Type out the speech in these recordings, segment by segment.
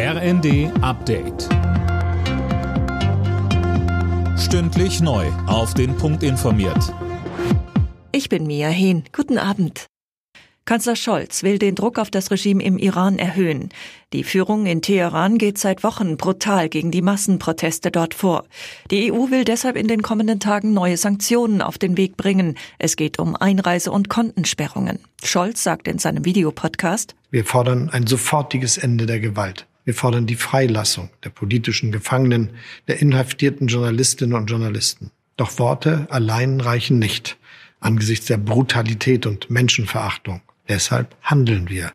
RND Update. Stündlich neu. Auf den Punkt informiert. Ich bin Mia Hehn. Guten Abend. Kanzler Scholz will den Druck auf das Regime im Iran erhöhen. Die Führung in Teheran geht seit Wochen brutal gegen die Massenproteste dort vor. Die EU will deshalb in den kommenden Tagen neue Sanktionen auf den Weg bringen. Es geht um Einreise- und Kontensperrungen. Scholz sagt in seinem Videopodcast, Wir fordern ein sofortiges Ende der Gewalt. Wir fordern die Freilassung der politischen Gefangenen, der inhaftierten Journalistinnen und Journalisten. Doch Worte allein reichen nicht angesichts der Brutalität und Menschenverachtung. Deshalb handeln wir.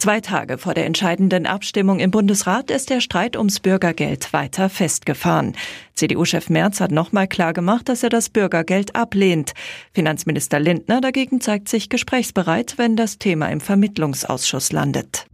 Zwei Tage vor der entscheidenden Abstimmung im Bundesrat ist der Streit ums Bürgergeld weiter festgefahren. CDU-Chef Merz hat nochmal klargemacht, dass er das Bürgergeld ablehnt. Finanzminister Lindner dagegen zeigt sich gesprächsbereit, wenn das Thema im Vermittlungsausschuss landet.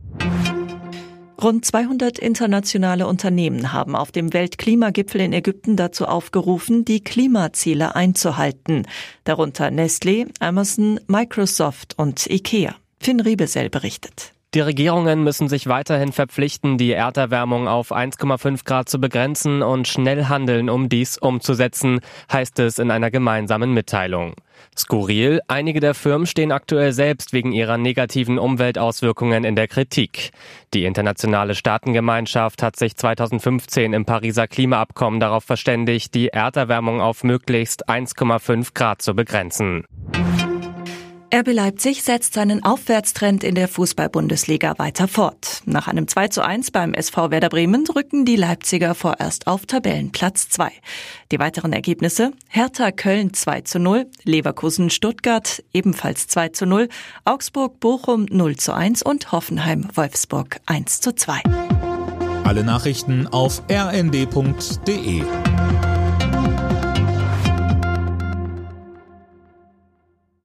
Rund 200 internationale Unternehmen haben auf dem Weltklimagipfel in Ägypten dazu aufgerufen, die Klimaziele einzuhalten. Darunter Nestlé, Amazon, Microsoft und IKEA. Finn Riebesell berichtet. Die Regierungen müssen sich weiterhin verpflichten, die Erderwärmung auf 1,5 Grad zu begrenzen und schnell handeln, um dies umzusetzen, heißt es in einer gemeinsamen Mitteilung. Skurril, einige der Firmen stehen aktuell selbst wegen ihrer negativen Umweltauswirkungen in der Kritik. Die internationale Staatengemeinschaft hat sich 2015 im Pariser Klimaabkommen darauf verständigt, die Erderwärmung auf möglichst 1,5 Grad zu begrenzen. RB Leipzig setzt seinen Aufwärtstrend in der Fußball-Bundesliga weiter fort. Nach einem 2 zu 1 beim SV Werder Bremen rücken die Leipziger vorerst auf Tabellenplatz 2. Die weiteren Ergebnisse Hertha Köln 2 zu 0, Leverkusen Stuttgart ebenfalls 2 zu 0, Augsburg Bochum 0 zu 1 und Hoffenheim Wolfsburg 1 zu 2. Alle Nachrichten auf rnd.de